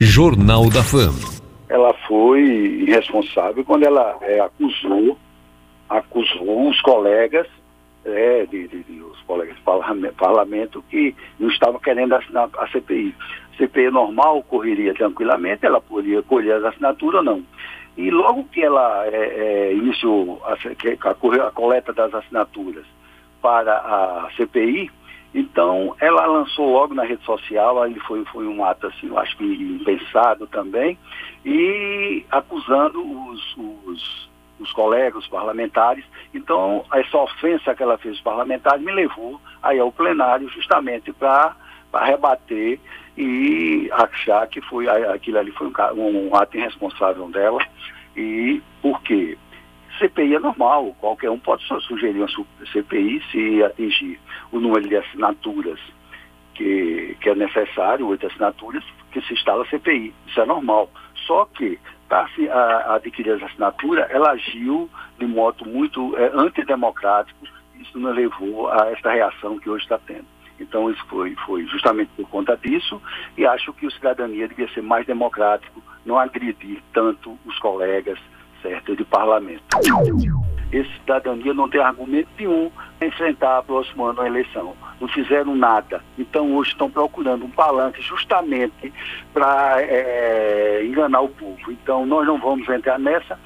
Jornal da Fama. Ela foi irresponsável quando ela é, acusou, acusou os colegas, é, de, de, de, os colegas do parlamento, parlamento que não estavam querendo assinar a CPI. A CPI normal correria tranquilamente, ela poderia colher as assinaturas ou não. E logo que ela é, é, iniciou a, a, a coleta das assinaturas para a CPI, então, ela lançou logo na rede social, aí foi, foi um ato, assim, eu acho que impensado também, e acusando os, os, os colegas, os parlamentares. Então, essa ofensa que ela fez aos parlamentares me levou aí ao plenário justamente para rebater e achar que foi aquilo ali foi um, um ato irresponsável dela. E por quê? CPI é normal, qualquer um pode sugerir uma CPI se atingir o número de assinaturas que, que é necessário, oito assinaturas, que se instala a CPI. Isso é normal. Só que, para adquirir as assinaturas, ela agiu de modo muito é, antidemocrático, isso nos levou a esta reação que hoje está tendo. Então, isso foi, foi justamente por conta disso, e acho que o cidadania devia ser mais democrático, não agredir tanto os colegas, certo, de parlamento. Esse cidadania não tem argumento nenhum para enfrentar a próxima ano a eleição. Não fizeram nada. Então hoje estão procurando um palanque justamente para é, enganar o povo. Então nós não vamos entrar nessa.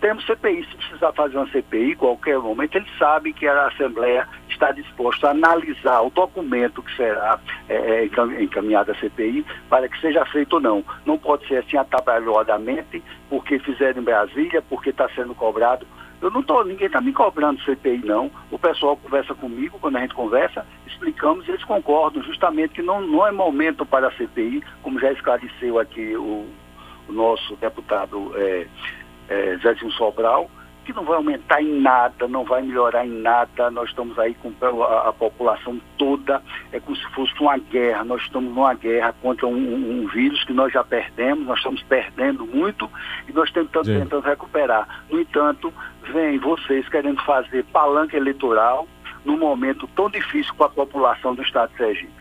Temos CPI, se precisar fazer uma CPI, qualquer momento, eles sabem que a Assembleia está disposta a analisar o documento que será é, é encaminhado à CPI para que seja feito ou não. Não pode ser assim atabalhadamente, porque fizeram em Brasília, porque está sendo cobrado. Eu não tô, ninguém está me cobrando CPI, não. O pessoal conversa comigo, quando a gente conversa, explicamos e eles concordam justamente que não, não é momento para a CPI, como já esclareceu aqui o, o nosso deputado. É, é, Zezinho Sobral, que não vai aumentar em nada, não vai melhorar em nada. Nós estamos aí com a, a população toda, é como se fosse uma guerra. Nós estamos numa guerra contra um, um, um vírus que nós já perdemos, nós estamos perdendo muito e nós tentando, tentando recuperar. No entanto, vem vocês querendo fazer palanca eleitoral num momento tão difícil para a população do Estado de Sergipe.